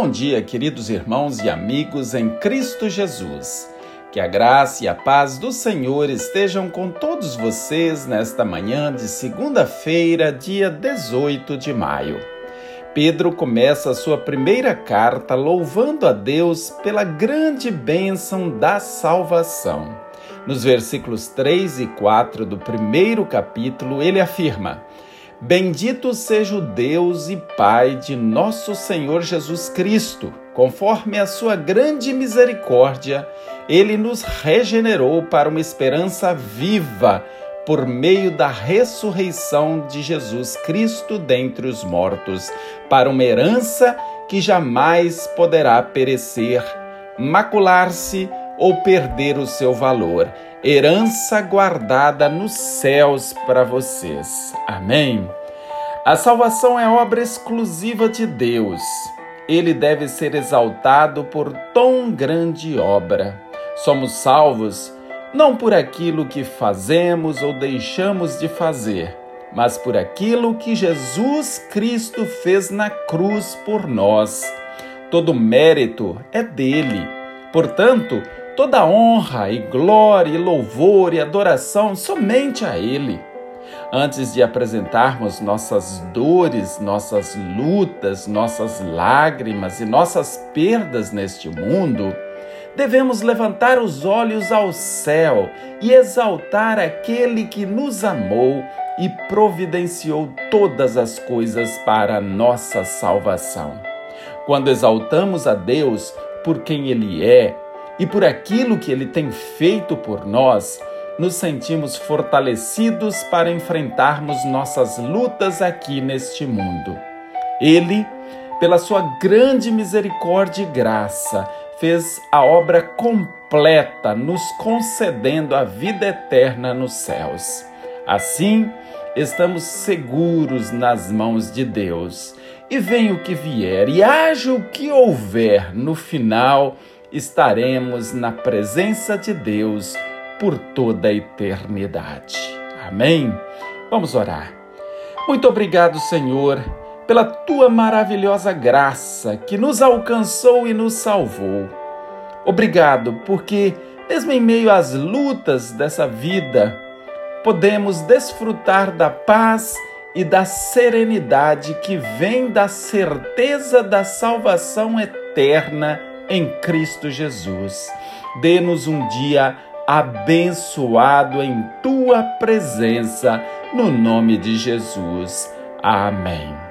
Bom dia, queridos irmãos e amigos em Cristo Jesus. Que a graça e a paz do Senhor estejam com todos vocês nesta manhã de segunda-feira, dia 18 de maio. Pedro começa a sua primeira carta louvando a Deus pela grande bênção da salvação. Nos versículos 3 e 4 do primeiro capítulo, ele afirma: Bendito seja o Deus e Pai de nosso Senhor Jesus Cristo. Conforme a sua grande misericórdia, ele nos regenerou para uma esperança viva por meio da ressurreição de Jesus Cristo dentre os mortos, para uma herança que jamais poderá perecer, macular-se ou perder o seu valor herança guardada nos céus para vocês. Amém. A salvação é obra exclusiva de Deus. Ele deve ser exaltado por tão grande obra. Somos salvos não por aquilo que fazemos ou deixamos de fazer, mas por aquilo que Jesus Cristo fez na cruz por nós. Todo mérito é dele. Portanto, toda honra e glória e louvor e adoração somente a Ele. Antes de apresentarmos nossas dores, nossas lutas, nossas lágrimas e nossas perdas neste mundo, devemos levantar os olhos ao céu e exaltar aquele que nos amou e providenciou todas as coisas para a nossa salvação. Quando exaltamos a Deus por quem Ele é, e por aquilo que Ele tem feito por nós, nos sentimos fortalecidos para enfrentarmos nossas lutas aqui neste mundo. Ele, pela sua grande misericórdia e graça, fez a obra completa, nos concedendo a vida eterna nos céus. Assim, estamos seguros nas mãos de Deus. E venha o que vier, e haja o que houver no final, estaremos na presença de Deus por toda a eternidade. Amém? Vamos orar. Muito obrigado, Senhor, pela tua maravilhosa graça que nos alcançou e nos salvou. Obrigado, porque, mesmo em meio às lutas dessa vida, podemos desfrutar da paz e da serenidade que vem da certeza da salvação eterna em Cristo Jesus. Dê-nos um dia abençoado em tua presença, no nome de Jesus. Amém.